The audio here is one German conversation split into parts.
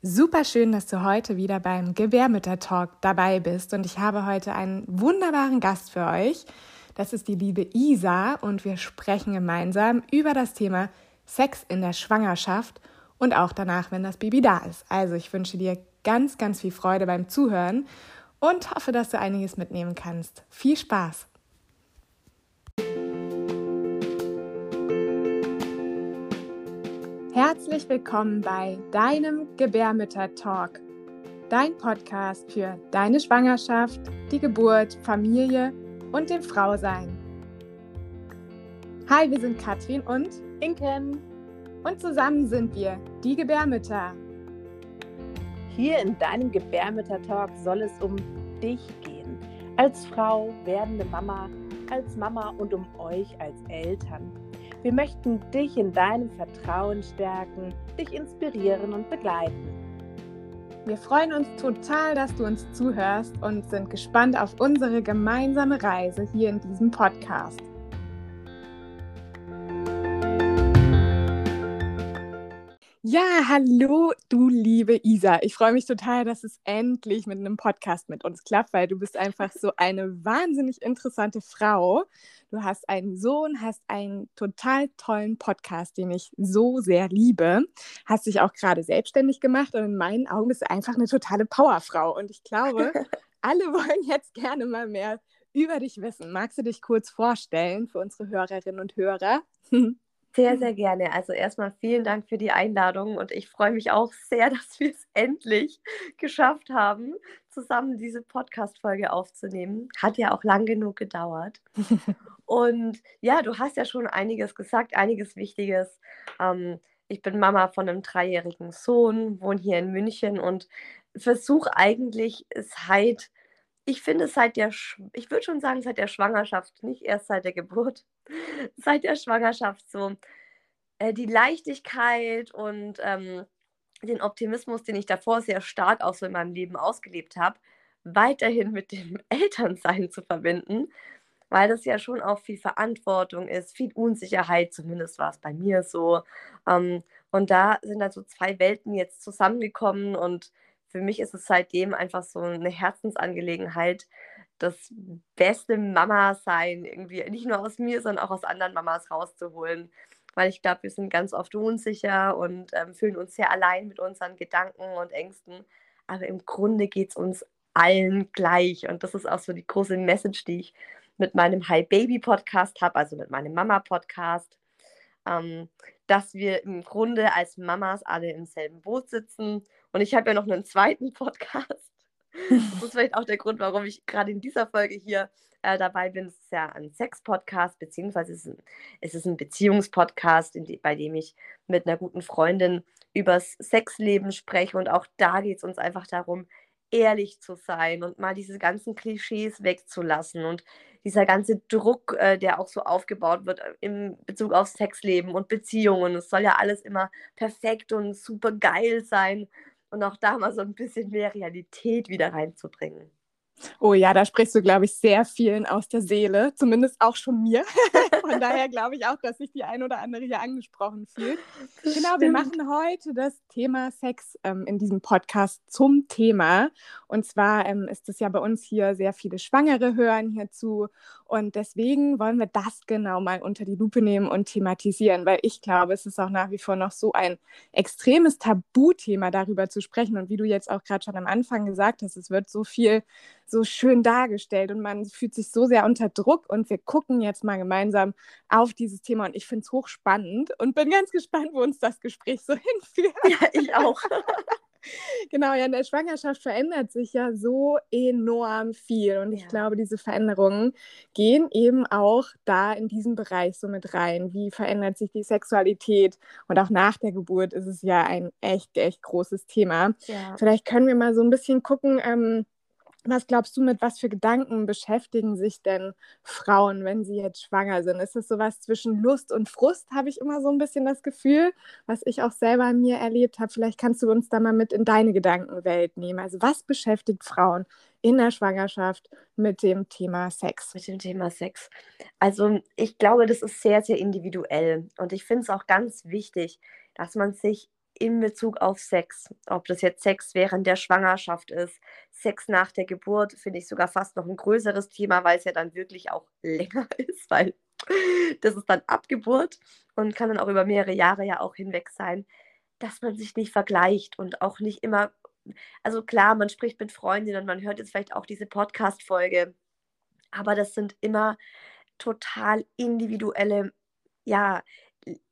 Super schön, dass du heute wieder beim Gebärmütter-Talk dabei bist und ich habe heute einen wunderbaren Gast für euch. Das ist die liebe Isa und wir sprechen gemeinsam über das Thema Sex in der Schwangerschaft und auch danach, wenn das Baby da ist. Also ich wünsche dir ganz, ganz viel Freude beim Zuhören und hoffe, dass du einiges mitnehmen kannst. Viel Spaß! Herzlich willkommen bei deinem Gebärmütter-Talk, dein Podcast für deine Schwangerschaft, die Geburt, Familie und dem Frausein. Hi, wir sind Katrin und Inken und zusammen sind wir die Gebärmütter. Hier in deinem Gebärmütter-Talk soll es um dich gehen, als Frau, werdende Mama, als Mama und um euch als Eltern. Wir möchten dich in deinem Vertrauen stärken, dich inspirieren und begleiten. Wir freuen uns total, dass du uns zuhörst und sind gespannt auf unsere gemeinsame Reise hier in diesem Podcast. Ja, hallo, du liebe Isa. Ich freue mich total, dass es endlich mit einem Podcast mit uns klappt, weil du bist einfach so eine wahnsinnig interessante Frau. Du hast einen Sohn, hast einen total tollen Podcast, den ich so sehr liebe. Hast dich auch gerade selbstständig gemacht und in meinen Augen bist du einfach eine totale Powerfrau. Und ich glaube, alle wollen jetzt gerne mal mehr über dich wissen. Magst du dich kurz vorstellen für unsere Hörerinnen und Hörer? Sehr, sehr gerne. Also erstmal vielen Dank für die Einladung und ich freue mich auch sehr, dass wir es endlich geschafft haben, zusammen diese Podcast-Folge aufzunehmen. Hat ja auch lang genug gedauert. und ja, du hast ja schon einiges gesagt, einiges Wichtiges. Ähm, ich bin Mama von einem dreijährigen Sohn, wohne hier in München und versuche eigentlich seit ich finde seit der, ich würde schon sagen, seit der Schwangerschaft, nicht erst seit der Geburt, seit der Schwangerschaft so äh, die Leichtigkeit und ähm, den Optimismus, den ich davor sehr stark auch so in meinem Leben ausgelebt habe, weiterhin mit dem Elternsein zu verbinden, weil das ja schon auch viel Verantwortung ist, viel Unsicherheit, zumindest war es bei mir so. Ähm, und da sind dann so zwei Welten jetzt zusammengekommen und für mich ist es seitdem einfach so eine Herzensangelegenheit, das beste Mama-Sein irgendwie nicht nur aus mir, sondern auch aus anderen Mamas rauszuholen. Weil ich glaube, wir sind ganz oft unsicher und ähm, fühlen uns sehr allein mit unseren Gedanken und Ängsten. Aber im Grunde geht es uns allen gleich. Und das ist auch so die große Message, die ich mit meinem Hi Baby Podcast habe, also mit meinem Mama Podcast, ähm, dass wir im Grunde als Mamas alle im selben Boot sitzen und ich habe ja noch einen zweiten Podcast. Das ist vielleicht auch der Grund, warum ich gerade in dieser Folge hier äh, dabei bin. Es ist ja ein Sex-Podcast, beziehungsweise es ist ein, es ist ein Beziehungspodcast, die, bei dem ich mit einer guten Freundin übers Sexleben spreche. Und auch da geht es uns einfach darum, ehrlich zu sein und mal diese ganzen Klischees wegzulassen und dieser ganze Druck, äh, der auch so aufgebaut wird äh, im Bezug auf Sexleben und Beziehungen. Es soll ja alles immer perfekt und super geil sein und auch da mal so ein bisschen mehr Realität wieder reinzubringen. Oh ja, da sprichst du, glaube ich, sehr vielen aus der Seele, zumindest auch schon mir. Von daher glaube ich auch, dass sich die ein oder andere hier angesprochen fühlt. Das genau, stimmt. wir machen heute das Thema Sex ähm, in diesem Podcast zum Thema. Und zwar ähm, ist es ja bei uns hier sehr viele Schwangere hören hierzu. Und deswegen wollen wir das genau mal unter die Lupe nehmen und thematisieren, weil ich glaube, es ist auch nach wie vor noch so ein extremes Tabuthema, darüber zu sprechen. Und wie du jetzt auch gerade schon am Anfang gesagt hast, es wird so viel so schön dargestellt und man fühlt sich so sehr unter Druck und wir gucken jetzt mal gemeinsam auf dieses Thema und ich finde es hochspannend und bin ganz gespannt, wo uns das Gespräch so hinführt. Ja, ich auch. genau, ja, in der Schwangerschaft verändert sich ja so enorm viel. Und ich ja. glaube, diese Veränderungen gehen eben auch da in diesen Bereich so mit rein. Wie verändert sich die Sexualität? Und auch nach der Geburt ist es ja ein echt, echt großes Thema. Ja. Vielleicht können wir mal so ein bisschen gucken, ähm, was glaubst du, mit was für Gedanken beschäftigen sich denn Frauen, wenn sie jetzt schwanger sind? Ist es sowas zwischen Lust und Frust, habe ich immer so ein bisschen das Gefühl, was ich auch selber mir erlebt habe. Vielleicht kannst du uns da mal mit in deine Gedankenwelt nehmen. Also was beschäftigt Frauen in der Schwangerschaft mit dem Thema Sex? Mit dem Thema Sex. Also ich glaube, das ist sehr, sehr individuell. Und ich finde es auch ganz wichtig, dass man sich in Bezug auf Sex. Ob das jetzt Sex während der Schwangerschaft ist, Sex nach der Geburt, finde ich sogar fast noch ein größeres Thema, weil es ja dann wirklich auch länger ist, weil das ist dann Abgeburt und kann dann auch über mehrere Jahre ja auch hinweg sein, dass man sich nicht vergleicht und auch nicht immer, also klar, man spricht mit Freundinnen, man hört jetzt vielleicht auch diese Podcast-Folge, aber das sind immer total individuelle, ja,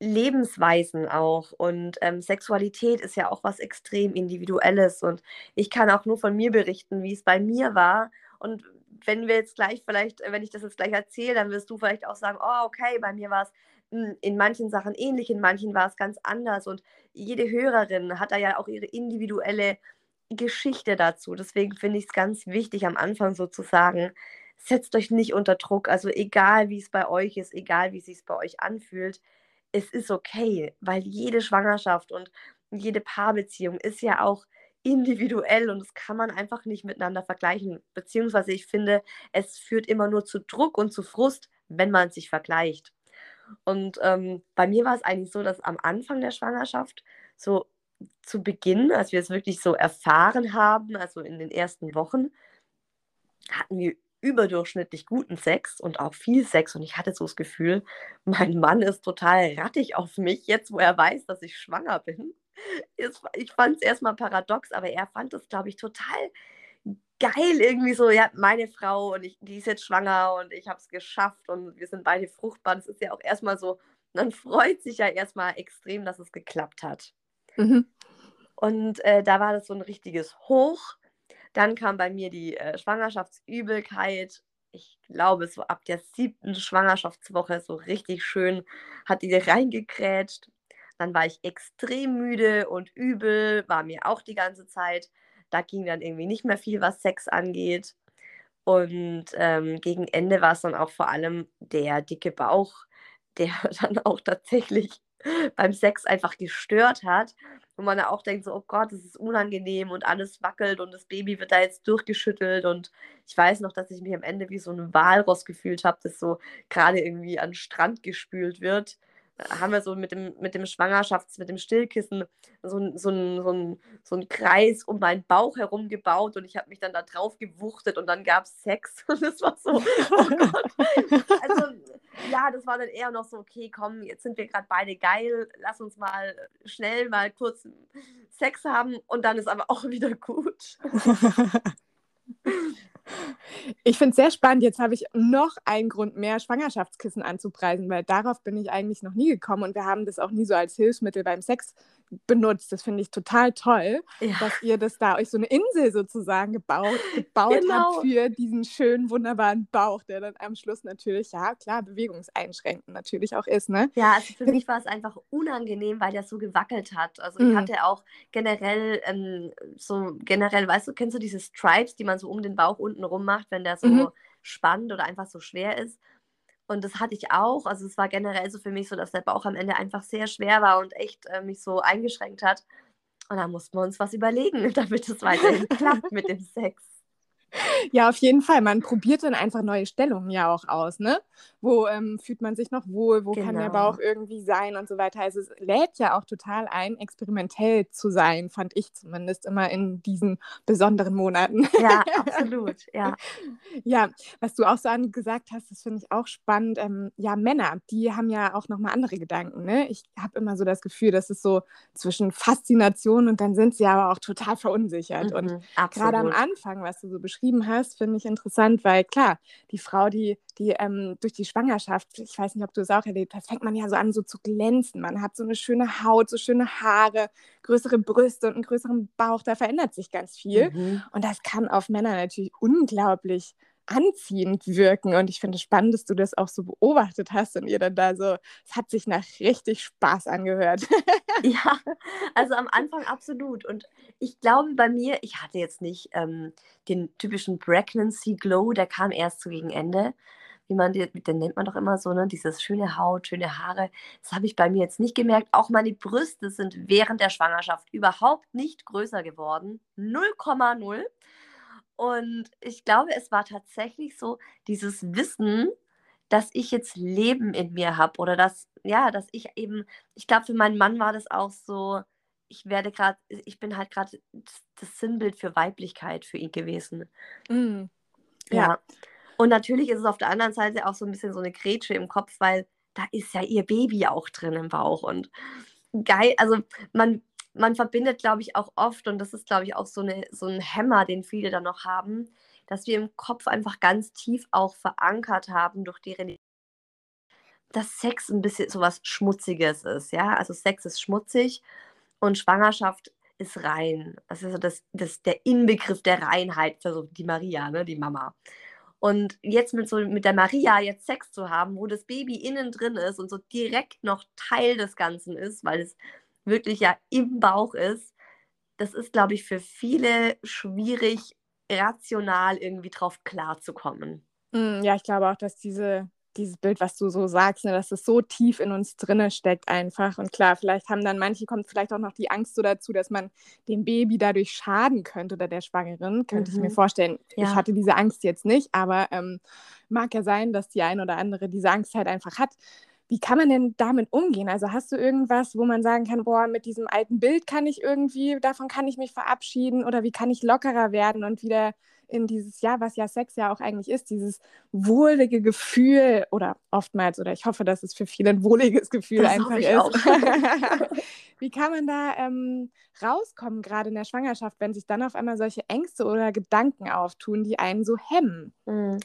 Lebensweisen auch. Und ähm, Sexualität ist ja auch was extrem Individuelles. Und ich kann auch nur von mir berichten, wie es bei mir war. Und wenn wir jetzt gleich vielleicht, wenn ich das jetzt gleich erzähle, dann wirst du vielleicht auch sagen, oh, okay, bei mir war es hm, in manchen Sachen ähnlich, in manchen war es ganz anders. Und jede Hörerin hat da ja auch ihre individuelle Geschichte dazu. Deswegen finde ich es ganz wichtig, am Anfang sozusagen, setzt euch nicht unter Druck. Also egal, wie es bei euch ist, egal, wie es sich bei euch anfühlt, es ist okay, weil jede Schwangerschaft und jede Paarbeziehung ist ja auch individuell und das kann man einfach nicht miteinander vergleichen. Beziehungsweise ich finde, es führt immer nur zu Druck und zu Frust, wenn man sich vergleicht. Und ähm, bei mir war es eigentlich so, dass am Anfang der Schwangerschaft, so zu Beginn, als wir es wirklich so erfahren haben, also in den ersten Wochen, hatten wir überdurchschnittlich guten Sex und auch viel Sex. Und ich hatte so das Gefühl, mein Mann ist total rattig auf mich, jetzt wo er weiß, dass ich schwanger bin. Ich fand es erstmal paradox, aber er fand es, glaube ich, total geil irgendwie so, ja, meine Frau und ich, die ist jetzt schwanger und ich habe es geschafft und wir sind beide fruchtbar. Das ist ja auch erstmal so, man freut sich ja erstmal extrem, dass es geklappt hat. Mhm. Und äh, da war das so ein richtiges Hoch. Dann kam bei mir die äh, Schwangerschaftsübelkeit. Ich glaube, so ab der siebten Schwangerschaftswoche so richtig schön hat die reingekrätscht. Dann war ich extrem müde und übel, war mir auch die ganze Zeit. Da ging dann irgendwie nicht mehr viel, was Sex angeht. Und ähm, gegen Ende war es dann auch vor allem der dicke Bauch, der dann auch tatsächlich beim Sex einfach gestört hat wo man ja auch denkt, so, oh Gott, das ist unangenehm und alles wackelt und das Baby wird da jetzt durchgeschüttelt. Und ich weiß noch, dass ich mich am Ende wie so ein Walross gefühlt habe, das so gerade irgendwie an den Strand gespült wird haben wir so mit dem, mit dem Schwangerschafts-, mit dem Stillkissen so, so, so, ein, so ein Kreis um meinen Bauch herum gebaut und ich habe mich dann da drauf gewuchtet und dann gab es Sex und das war so, oh Gott. Also, ja, das war dann eher noch so, okay, komm, jetzt sind wir gerade beide geil, lass uns mal schnell mal kurz Sex haben und dann ist aber auch wieder gut. Ich finde es sehr spannend. Jetzt habe ich noch einen Grund mehr, Schwangerschaftskissen anzupreisen, weil darauf bin ich eigentlich noch nie gekommen und wir haben das auch nie so als Hilfsmittel beim Sex benutzt. Das finde ich total toll, ja. dass ihr das da euch so eine Insel sozusagen gebaut, gebaut genau. habt für diesen schönen, wunderbaren Bauch, der dann am Schluss natürlich, ja klar, bewegungseinschränkend natürlich auch ist. Ne? Ja, also für mich war es einfach unangenehm, weil der so gewackelt hat. Also ich mhm. hatte auch generell ähm, so, generell, weißt du, kennst du diese Stripes, die man so um den Bauch unten rum macht, wenn der so mhm. spannt oder einfach so schwer ist? Und das hatte ich auch. Also es war generell so für mich so, dass der Bauch am Ende einfach sehr schwer war und echt äh, mich so eingeschränkt hat. Und da mussten wir uns was überlegen, damit es weiterhin klappt mit dem Sex. Ja, auf jeden Fall. Man probiert dann einfach neue Stellungen ja auch aus, ne? Wo ähm, fühlt man sich noch wohl, wo genau. kann der Bauch genau. irgendwie sein und so weiter. Also es lädt ja auch total ein, experimentell zu sein, fand ich zumindest immer in diesen besonderen Monaten. Ja, absolut, ja. ja, was du auch so gesagt hast, das finde ich auch spannend. Ähm, ja, Männer, die haben ja auch nochmal andere Gedanken, ne? Ich habe immer so das Gefühl, dass es so zwischen Faszination und dann sind sie aber auch total verunsichert. Mhm, und gerade am Anfang, was du so beschrieben beschrieben hast, finde ich interessant, weil klar, die Frau, die, die ähm, durch die Schwangerschaft, ich weiß nicht, ob du es auch erlebt hast, fängt man ja so an, so zu glänzen. Man hat so eine schöne Haut, so schöne Haare, größere Brüste und einen größeren Bauch. Da verändert sich ganz viel. Mhm. Und das kann auf Männer natürlich unglaublich anziehend wirken. Und ich finde es spannend, dass du das auch so beobachtet hast und ihr dann da so, es hat sich nach richtig Spaß angehört. ja, also am Anfang absolut. Und ich glaube bei mir, ich hatte jetzt nicht ähm, den typischen Pregnancy Glow, der kam erst so gegen Ende. Wie man den, den nennt man doch immer so, ne? Dieses schöne Haut, schöne Haare. Das habe ich bei mir jetzt nicht gemerkt. Auch meine Brüste sind während der Schwangerschaft überhaupt nicht größer geworden. 0,0. Und ich glaube, es war tatsächlich so dieses Wissen, dass ich jetzt Leben in mir habe oder dass, ja, dass ich eben, ich glaube, für meinen Mann war das auch so, ich werde gerade, ich bin halt gerade das Sinnbild für Weiblichkeit für ihn gewesen. Mm. Ja. Ja. Und natürlich ist es auf der anderen Seite auch so ein bisschen so eine Grätsche im Kopf, weil da ist ja ihr Baby auch drin im Bauch. Und geil, also man, man verbindet, glaube ich, auch oft, und das ist, glaube ich, auch so, eine, so ein Hämmer, den viele dann noch haben, dass wir im Kopf einfach ganz tief auch verankert haben durch die Religion, dass Sex ein bisschen so was Schmutziges ist. Ja, also Sex ist schmutzig und Schwangerschaft ist rein. Das ist so das, das, der Inbegriff der Reinheit für so die Maria, ne, die Mama. Und jetzt mit, so, mit der Maria jetzt Sex zu haben, wo das Baby innen drin ist und so direkt noch Teil des Ganzen ist, weil es wirklich ja im Bauch ist, das ist, glaube ich, für viele schwierig, rational irgendwie drauf klarzukommen. Mm, Ja, ich glaube auch, dass diese, dieses Bild, was du so sagst, ne, dass es so tief in uns drinne steckt einfach. Und klar, vielleicht haben dann manche, kommt vielleicht auch noch die Angst so dazu, dass man dem Baby dadurch schaden könnte oder der Schwangeren, könnte ich mir Mhm. vorstellen. Ich Ja. hatte diese Angst jetzt nicht, aber ähm, mag ja sein, dass die ein oder andere diese Angst halt einfach hat. Wie kann man denn damit umgehen? Also hast du irgendwas, wo man sagen kann, boah, mit diesem alten Bild kann ich irgendwie, davon kann ich mich verabschieden oder wie kann ich lockerer werden und wieder in dieses Jahr, was ja Sex ja auch eigentlich ist, dieses wohlige Gefühl oder oftmals, oder ich hoffe, dass es für viele ein wohliges Gefühl Das einfach ist. Wie kann man da ähm, rauskommen, gerade in der Schwangerschaft, wenn sich dann auf einmal solche Ängste oder Gedanken auftun, die einen so hemmen? Mm.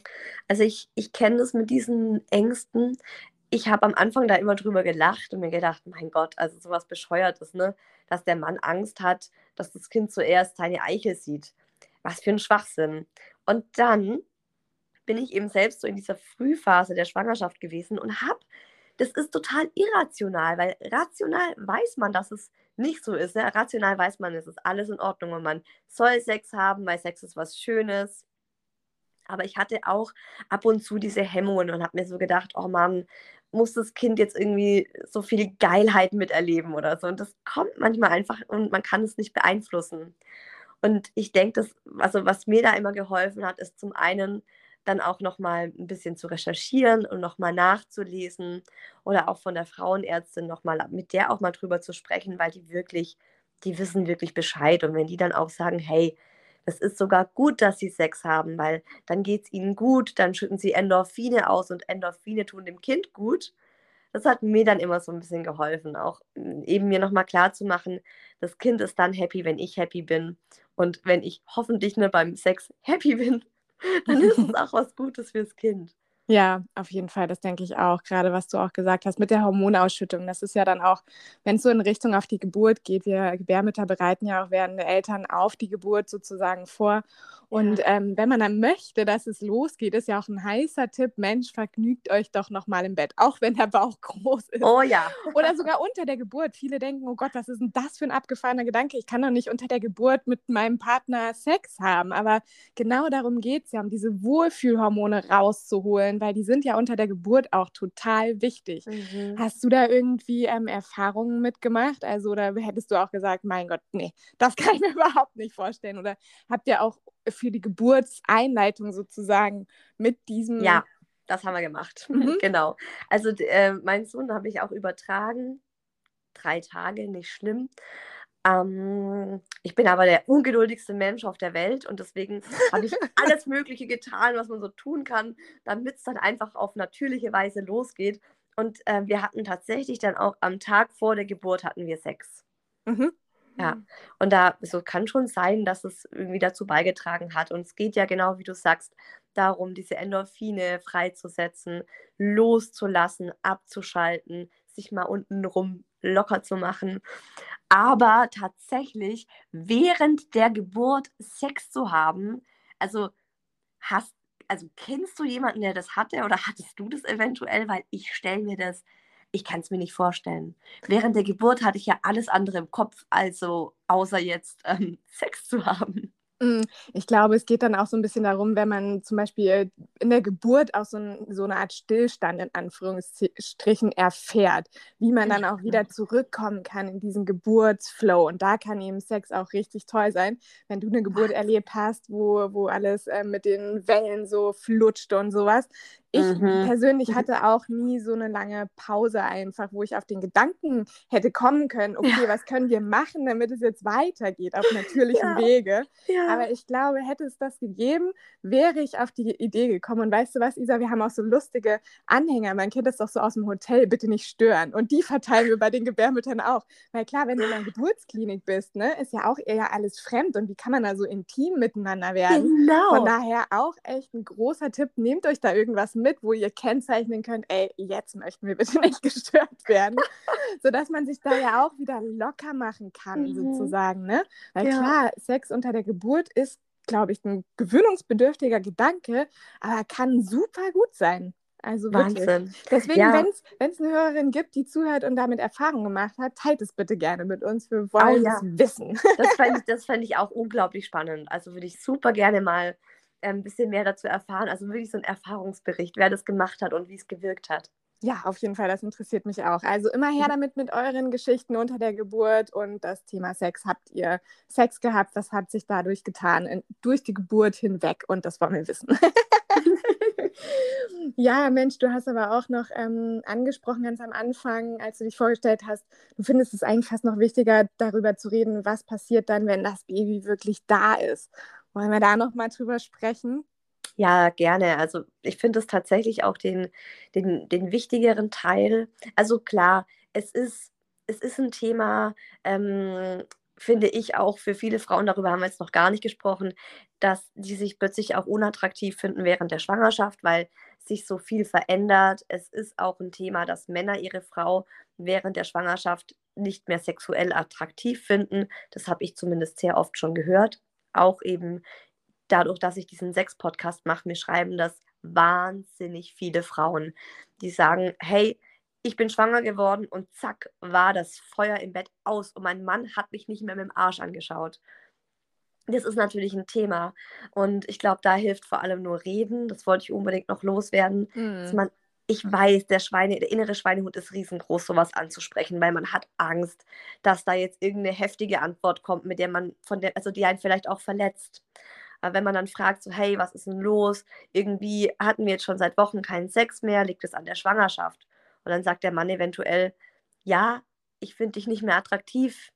Also ich, ich kenne das mit diesen Ängsten. Ich habe am Anfang da immer drüber gelacht und mir gedacht, mein Gott, also sowas Bescheuertes, ne? Dass der Mann Angst hat, dass das Kind zuerst seine Eichel sieht. Was für ein Schwachsinn. Und dann bin ich eben selbst so in dieser Frühphase der Schwangerschaft gewesen und habe, das ist total irrational, weil rational weiß man, dass es nicht so ist. Ne? Rational weiß man, es ist alles in Ordnung und man soll Sex haben, weil Sex ist was Schönes. Aber ich hatte auch ab und zu diese Hemmungen und habe mir so gedacht, oh Mann, muss das Kind jetzt irgendwie so viel Geilheit miterleben oder so. Und das kommt manchmal einfach und man kann es nicht beeinflussen. Und ich denke, also was mir da immer geholfen hat, ist zum einen dann auch nochmal ein bisschen zu recherchieren und nochmal nachzulesen oder auch von der Frauenärztin nochmal mit der auch mal drüber zu sprechen, weil die wirklich, die wissen wirklich Bescheid. Und wenn die dann auch sagen, hey, das ist sogar gut, dass sie Sex haben, weil dann geht es ihnen gut, dann schütten sie Endorphine aus und Endorphine tun dem Kind gut. Das hat mir dann immer so ein bisschen geholfen, auch mm, eben mir nochmal klar zu machen, das Kind ist dann happy, wenn ich happy bin. Und wenn ich hoffentlich nur beim Sex happy bin, dann ist es auch was Gutes fürs Kind. Ja, auf jeden Fall, das denke ich auch. Gerade was du auch gesagt hast mit der Hormonausschüttung. Das ist ja dann auch, wenn es so in Richtung auf die Geburt geht, wir Gebärmütter bereiten ja auch werdende Eltern auf die Geburt sozusagen vor. Und Ja. ähm, wenn man dann möchte, dass es losgeht, ist ja auch ein heißer Tipp, Mensch, vergnügt euch doch nochmal im Bett, auch wenn der Bauch groß ist. Oh ja. Oder sogar unter der Geburt. Viele denken, oh Gott, was ist denn das für ein abgefahrener Gedanke? Ich kann doch nicht unter der Geburt mit meinem Partner Sex haben. Aber genau darum geht es ja, um diese Wohlfühlhormone rauszuholen, weil die sind ja unter der Geburt auch total wichtig. Mhm. Hast du da irgendwie ähm, Erfahrungen mitgemacht? Also, oder hättest du auch gesagt, mein Gott, nee, das kann ich mir überhaupt nicht vorstellen? Oder habt ihr auch für die Geburtseinleitung sozusagen mit diesem. Ja, das haben wir gemacht. Mhm. Genau. Also äh, meinen Sohn habe ich auch übertragen. Drei Tage, nicht schlimm. Ähm, ich bin aber der ungeduldigste Mensch auf der Welt und deswegen habe ich alles Mögliche getan, was man so tun kann, damit es dann einfach auf natürliche Weise losgeht. Und äh, wir hatten tatsächlich dann auch am Tag vor der Geburt hatten wir Sex. Mhm. Ja. Und da so kann schon sein, dass es irgendwie dazu beigetragen hat. Und es geht ja genau, wie du sagst, darum, diese Endorphine freizusetzen, loszulassen, abzuschalten, sich mal untenrum locker zu machen. Aber tatsächlich während der Geburt Sex zu haben, also hast, also kennst du jemanden, der das hatte oder hattest du das eventuell? Weil ich stelle mir das, ich kann es mir nicht vorstellen. Während der Geburt hatte ich ja alles andere im Kopf, also außer jetzt ähm, Sex zu haben. Mm, Ich glaube, es geht dann auch so ein bisschen darum, wenn man zum Beispiel in der Geburt auch so, ein, so eine Art Stillstand in Anführungsstrichen erfährt, wie man dann auch wieder zurückkommen kann in diesen Geburtsflow. Und da kann eben Sex auch richtig toll sein, wenn du eine Geburt erlebt hast, wo, wo alles äh, mit den Wellen so flutscht und sowas. Ich mhm. persönlich mhm. hatte auch nie so eine lange Pause einfach, wo ich auf den Gedanken hätte kommen können, okay, ja. was können wir machen, damit es jetzt weitergeht auf natürlichem ja. Wege. Ja. Aber ich glaube, hätte es das gegeben, wäre ich auf die Idee gekommen. Und weißt du was, Isa, wir haben auch so lustige Anhänger. Man kennt das doch so aus dem Hotel, bitte nicht stören. Und die verteilen wir bei den Gebärmüttern auch. Weil klar, wenn du in einer Geburtsklinik bist, ne, ist ja auch eher alles fremd. Und wie kann man da so intim miteinander werden? Genau. Von daher auch echt ein großer Tipp, nehmt euch da irgendwas mit, wo ihr kennzeichnen könnt, ey, jetzt möchten wir bitte nicht gestört werden. Sodass man sich da ja auch wieder locker machen kann, mhm. sozusagen. Ne? Weil ja. klar, Sex unter der Geburt ist, glaube ich, ein gewöhnungsbedürftiger Gedanke, aber kann super gut sein. Also wirklich. Wahnsinn. Deswegen, ja. wenn es eine Hörerin gibt, die zuhört und damit Erfahrung gemacht hat, teilt es bitte gerne mit uns. Wir wollen oh, ja. es wissen. Das fände ich, das fänd ich auch unglaublich spannend. Also würde ich super gerne mal ein bisschen mehr dazu erfahren. Also wirklich so ein Erfahrungsbericht, wer das gemacht hat und wie es gewirkt hat. Ja, auf jeden Fall, das interessiert mich auch. Also immer her mhm. damit mit euren Geschichten unter der Geburt und das Thema Sex. Habt ihr Sex gehabt? Was hat sich dadurch getan? In, durch die Geburt hinweg und das wollen wir wissen. ja, Mensch, du hast aber auch noch ähm, angesprochen ganz am Anfang, als du dich vorgestellt hast, du findest es eigentlich fast noch wichtiger, darüber zu reden, was passiert dann, wenn das Baby wirklich da ist. Wollen wir da noch mal drüber sprechen? Ja, gerne. Also ich finde es tatsächlich auch den, den, den wichtigeren Teil. Also klar, es ist, es ist ein Thema, ähm, finde ich auch für viele Frauen, darüber haben wir jetzt noch gar nicht gesprochen, dass die sich plötzlich auch unattraktiv finden während der Schwangerschaft, weil sich so viel verändert. Es ist auch ein Thema, dass Männer ihre Frau während der Schwangerschaft nicht mehr sexuell attraktiv finden. Das habe ich zumindest sehr oft schon gehört auch eben dadurch, dass ich diesen Sex-Podcast mache, mir schreiben das wahnsinnig viele Frauen, die sagen, hey, ich bin schwanger geworden und zack, war das Feuer im Bett aus und mein Mann hat mich nicht mehr mit dem Arsch angeschaut. Das ist natürlich ein Thema und ich glaube, da hilft vor allem nur Reden. Das wollte ich unbedingt noch loswerden, mhm. dass man ich weiß, der Schweine, der innere Schweinehund ist riesengroß, sowas anzusprechen, weil man hat Angst, dass da jetzt irgendeine heftige Antwort kommt, mit der man von der, also die einen vielleicht auch verletzt. Aber wenn man dann fragt, so, hey, was ist denn los? Irgendwie hatten wir jetzt schon seit Wochen keinen Sex mehr, liegt es an der Schwangerschaft? Und dann sagt der Mann eventuell, ja, ich finde dich nicht mehr attraktiv,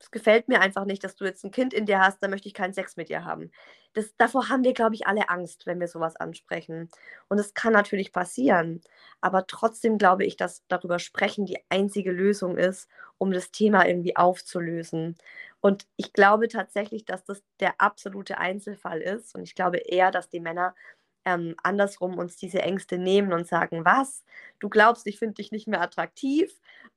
es gefällt mir einfach nicht, dass du jetzt ein Kind in dir hast, da möchte ich keinen Sex mit dir haben. Das, davor haben wir, glaube ich, alle Angst, wenn wir sowas ansprechen. Und es kann natürlich passieren. Aber trotzdem glaube ich, dass darüber sprechen die einzige Lösung ist, um das Thema irgendwie aufzulösen. Und ich glaube tatsächlich, dass das der absolute Einzelfall ist. Und ich glaube eher, dass die Männer ähm, andersrum uns diese Ängste nehmen und sagen, was? Du glaubst, ich finde dich nicht mehr attraktiv?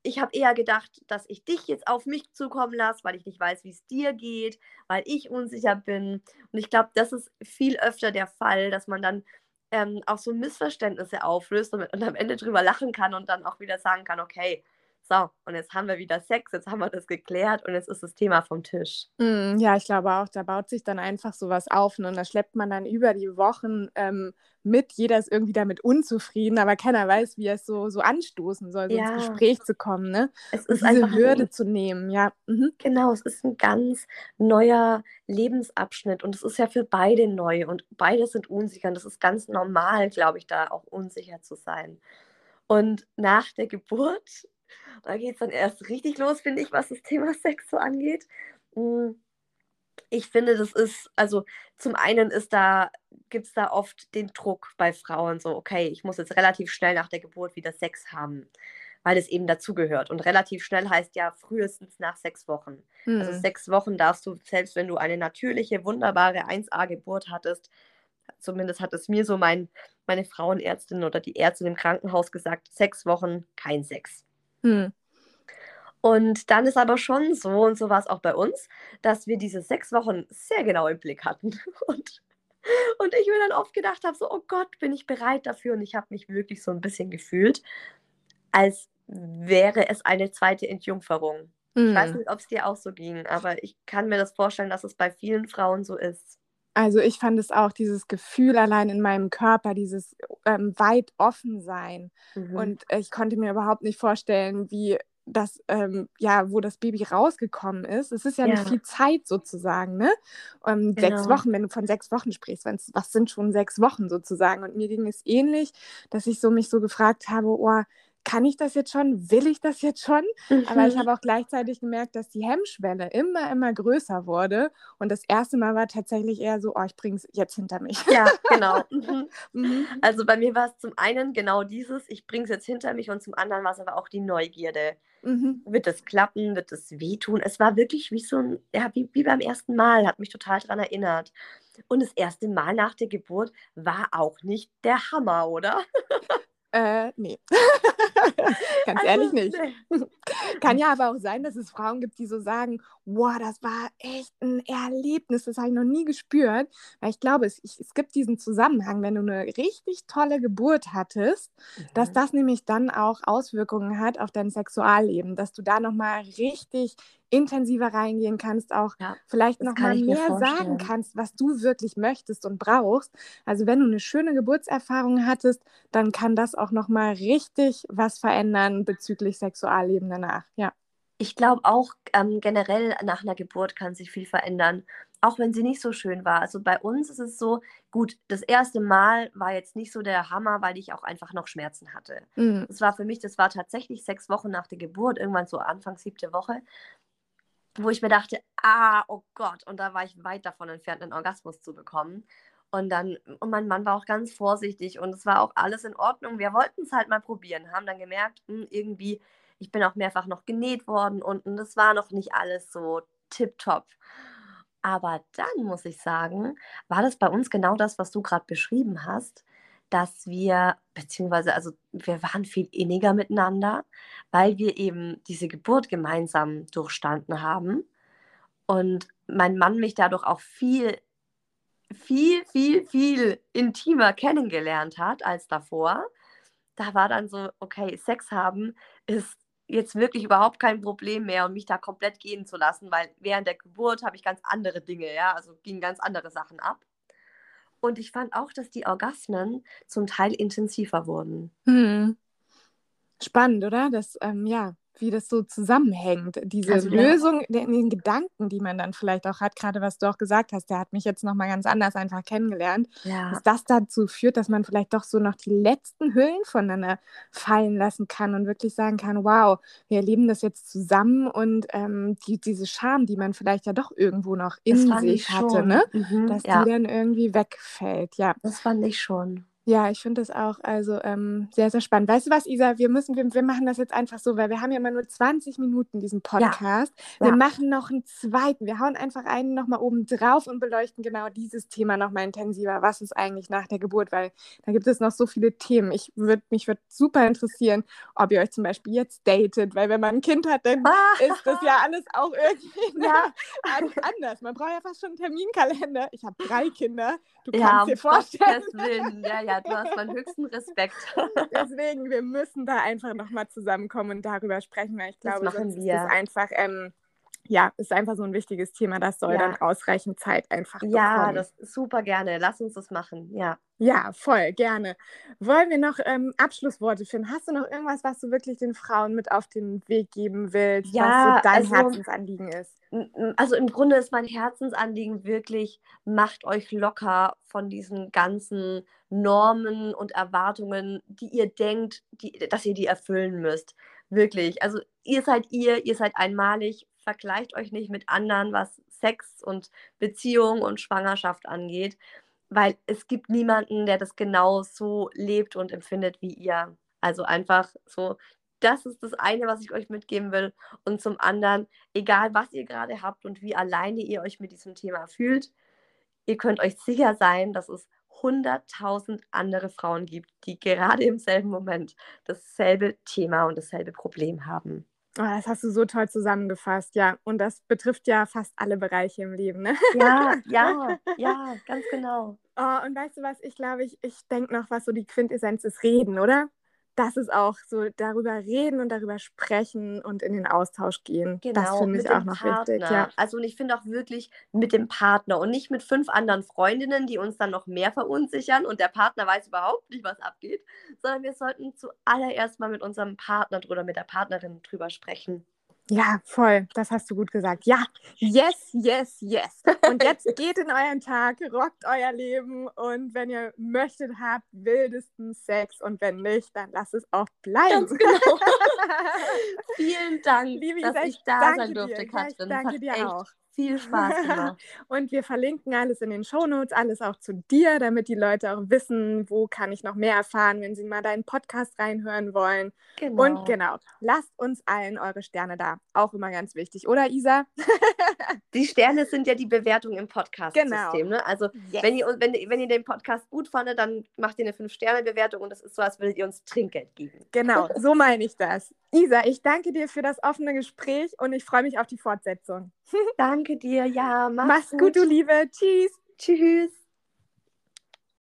ich habe eher gedacht, dass ich dich jetzt auf mich zukommen lasse, weil ich nicht weiß, wie es dir geht, weil ich unsicher bin. Und ich glaube, das ist viel öfter der Fall, dass man dann ähm, auch so Missverständnisse auflöst und, und am Ende drüber lachen kann und dann auch wieder sagen kann, okay, so, und jetzt haben wir wieder Sex, jetzt haben wir das geklärt und jetzt ist das Thema vom Tisch. Mm, ja, ich glaube auch, da baut sich dann einfach sowas auf ne? und da schleppt man dann über die Wochen ähm, mit. Jeder ist irgendwie damit unzufrieden, aber keiner weiß, wie er es so, so anstoßen soll, so ja. ins Gespräch zu kommen. Ne? Es ist und diese Hürde ein, zu nehmen, ja. Mhm. Genau, es ist ein ganz neuer Lebensabschnitt und es ist ja für beide neu und beide sind unsicher und das ist ganz normal, glaube ich, da auch unsicher zu sein. Und nach der Geburt da geht es dann erst richtig los, finde ich, was das Thema Sex so angeht. Hm, ich finde, das ist, also zum einen ist da, gibt es da oft den Druck bei Frauen, so, okay, ich muss jetzt relativ schnell nach der Geburt wieder Sex haben, weil es eben dazugehört. Und relativ schnell heißt ja frühestens nach sechs Wochen. Also hm. Also sechs Wochen darfst du, selbst wenn du eine natürliche, wunderbare 1A-Geburt hattest, zumindest hat es mir so mein, meine Frauenärztin oder die Ärztin im Krankenhaus gesagt, sechs Wochen kein Sex. Hm. Und dann ist aber schon so, und so war es auch bei uns, dass wir diese sechs Wochen sehr genau im Blick hatten. Und, und ich mir dann oft gedacht habe, so, oh Gott, bin ich bereit dafür? Und ich habe mich wirklich so ein bisschen gefühlt, als wäre es eine zweite Entjungferung. Mhm. Ich weiß hm. nicht, ob es dir auch so ging, aber ich kann mir das vorstellen, dass es bei vielen Frauen so ist. Also ich fand es auch, dieses Gefühl allein in meinem Körper, dieses ähm, weit offen sein. Mhm. Und ich konnte mir überhaupt nicht vorstellen, wie das, ähm, ja, wo das Baby rausgekommen ist, es ist ja, ja. nicht viel Zeit sozusagen, ne? Ähm, genau. Sechs Wochen, wenn du von sechs Wochen sprichst, was sind schon sechs Wochen sozusagen? Und mir ging es ähnlich, dass ich so mich so gefragt habe, oh, kann ich das jetzt schon? Will ich das jetzt schon? Mhm. Aber ich mhm. habe auch gleichzeitig gemerkt, dass die Hemmschwelle immer, immer größer wurde. Und das erste Mal war tatsächlich eher so, oh, ich bringe es jetzt hinter mich. Ja, genau. Mhm. Mhm. Also bei mir war es zum einen genau dieses, ich bringe es jetzt hinter mich und zum anderen war es aber auch die Neugierde. Mhm. Wird es klappen? Wird es wehtun? Es war wirklich wie so ein, ja, wie, wie beim ersten Mal, hat mich total daran erinnert. Und das erste Mal nach der Geburt war auch nicht der Hammer, oder? Äh, nee. Ganz also, ehrlich nicht. Nee. Kann ja aber auch sein, dass es Frauen gibt, die so sagen, wow, das war echt ein Erlebnis, das habe ich noch nie gespürt. Weil ich glaube, es, ich, es gibt diesen Zusammenhang, wenn du eine richtig tolle Geburt hattest, mhm. dass das nämlich dann auch Auswirkungen hat auf dein Sexualleben, dass du da nochmal richtig intensiver reingehen kannst, auch ja, vielleicht noch mal mehr sagen kannst, was du wirklich möchtest und brauchst. Also wenn du eine schöne Geburtserfahrung hattest, dann kann das auch noch mal richtig was verändern bezüglich Sexualleben danach. Ja. Ich glaube auch ähm, generell nach einer Geburt kann sich viel verändern, auch wenn sie nicht so schön war. Also bei uns ist es so, gut, das erste Mal war jetzt nicht so der Hammer, weil ich auch einfach noch Schmerzen hatte. Mhm. Das war für mich, das war tatsächlich sechs Wochen nach der Geburt, irgendwann so Anfang siebte Woche wo ich mir dachte, ah, oh Gott, und da war ich weit davon entfernt, einen Orgasmus zu bekommen. Und dann, und mein Mann war auch ganz vorsichtig und es war auch alles in Ordnung. Wir wollten es halt mal probieren, haben dann gemerkt, mh, hm, irgendwie, ich bin auch mehrfach noch genäht worden und, und das war noch nicht alles so tipptopp. Aber dann muss ich sagen, war das bei uns genau das, was du gerade beschrieben hast dass wir, beziehungsweise, also wir waren viel inniger miteinander, weil wir eben diese Geburt gemeinsam durchstanden haben. Und mein Mann mich dadurch auch viel, viel, viel, viel intimer kennengelernt hat als davor. Da war dann so, okay, Sex haben ist jetzt wirklich überhaupt kein Problem mehr und mich da komplett gehen zu lassen, weil während der Geburt habe ich ganz andere Dinge, ja, also gingen ganz andere Sachen ab. Und ich fand auch, dass die Orgasmen zum Teil intensiver wurden. Hm. Spannend, oder? Das, ähm, ja, wie das so zusammenhängt. Diese also, Lösung ja. in den Gedanken, die man dann vielleicht auch hat, gerade was du auch gesagt hast, der hat mich jetzt nochmal ganz anders einfach kennengelernt, ja. dass das dazu führt, dass man vielleicht doch so noch die letzten Hüllen voneinander fallen lassen kann und wirklich sagen kann, wow, wir erleben das jetzt zusammen und ähm, die, diese Scham, die man vielleicht ja doch irgendwo noch in sich hatte, ne? Mhm, dass ja. die dann irgendwie wegfällt. Ja. Das fand ich schon. Ja, ich finde das auch also ähm, sehr, sehr spannend. Weißt du was, Isa? Wir müssen, wir, wir machen das jetzt einfach so, weil wir haben ja immer nur 20 Minuten diesen Podcast. Ja. Wir ja. machen noch einen zweiten. Wir hauen einfach einen nochmal oben drauf und beleuchten genau dieses Thema nochmal intensiver. Was ist eigentlich nach der Geburt? Weil da gibt es noch so viele Themen. Ich würd, mich würde super interessieren, ob ihr euch zum Beispiel jetzt datet, weil wenn man ein Kind hat, dann ist das ja alles auch irgendwie ja. anders. Man braucht ja fast schon einen Terminkalender. Ich habe drei Kinder. Du kannst dir vorstellen. Ja, ja ja, du hast meinen höchsten Respekt. Deswegen, wir müssen da einfach nochmal zusammenkommen und darüber sprechen, weil ich glaube, das wir. ist einfach, ähm, ja, ist einfach so ein wichtiges Thema. Das soll ja. dann ausreichend Zeit einfach bekommen. Ja, das super gerne. Lass uns das machen. Ja. Ja, voll, gerne. Wollen wir noch ähm, Abschlussworte finden? Hast du noch irgendwas, was du wirklich den Frauen mit auf den Weg geben willst, ja, was so dein also, Herzensanliegen ist? Also im Grunde ist mein Herzensanliegen wirklich, macht euch locker von diesen ganzen Normen und Erwartungen, die ihr denkt, die, dass ihr die erfüllen müsst. Wirklich. Also ihr seid ihr, ihr seid einmalig. Vergleicht euch nicht mit anderen, was Sex und Beziehung und Schwangerschaft angeht weil es gibt niemanden, der das genau so lebt und empfindet wie ihr. Also einfach so, das ist das eine, was ich euch mitgeben will. Und zum anderen, egal was ihr gerade habt und wie alleine ihr euch mit diesem Thema fühlt, ihr könnt euch sicher sein, dass es 100.000 andere Frauen gibt, die gerade im selben Moment dasselbe Thema und dasselbe Problem haben. Oh, das hast du so toll zusammengefasst, ja. Und das betrifft ja fast alle Bereiche im Leben, ne? Ja, ja, ja, ganz genau. Oh, und weißt du was, ich glaube, ich, ich denke noch, was so die Quintessenz ist, reden, oder? Das ist auch so darüber reden und darüber sprechen und in den Austausch gehen. Genau, das finde ich auch noch Partner. wichtig. Ja. Also und ich finde auch wirklich mit dem Partner und nicht mit fünf anderen Freundinnen, die uns dann noch mehr verunsichern und der Partner weiß überhaupt nicht, was abgeht, sondern wir sollten zuallererst mal mit unserem Partner oder mit der Partnerin drüber sprechen. Ja, voll. Das hast du gut gesagt. Ja, yes, yes, yes. Und jetzt geht in euren Tag, rockt euer Leben und wenn ihr möchtet, habt wildesten Sex und wenn nicht, dann lasst es auch bleiben. Ganz genau. Vielen Dank, Liebe dass ich, ich da sein durfte, Katrin. Ja, danke dir auch viel Spaß gemacht. und wir verlinken alles in den Shownotes, alles auch zu dir, damit die Leute auch wissen, wo kann ich noch mehr erfahren, wenn sie mal deinen Podcast reinhören wollen. Genau. Und genau, lasst uns allen eure Sterne da. Auch immer ganz wichtig, oder Isa? die Sterne sind ja die Bewertung im Podcast-System. Genau. Ne? Also yes. wenn, ihr, wenn, wenn ihr den Podcast gut fandet, dann macht ihr eine 5-Sterne-Bewertung und das ist so, als würdet ihr uns Trinkgeld geben. Genau, so meine ich das. Isa, ich danke dir für das offene Gespräch und ich freue mich auf die Fortsetzung. danke dir, ja. Mach's, mach's gut. gut, du Liebe. Tschüss. Tschüss.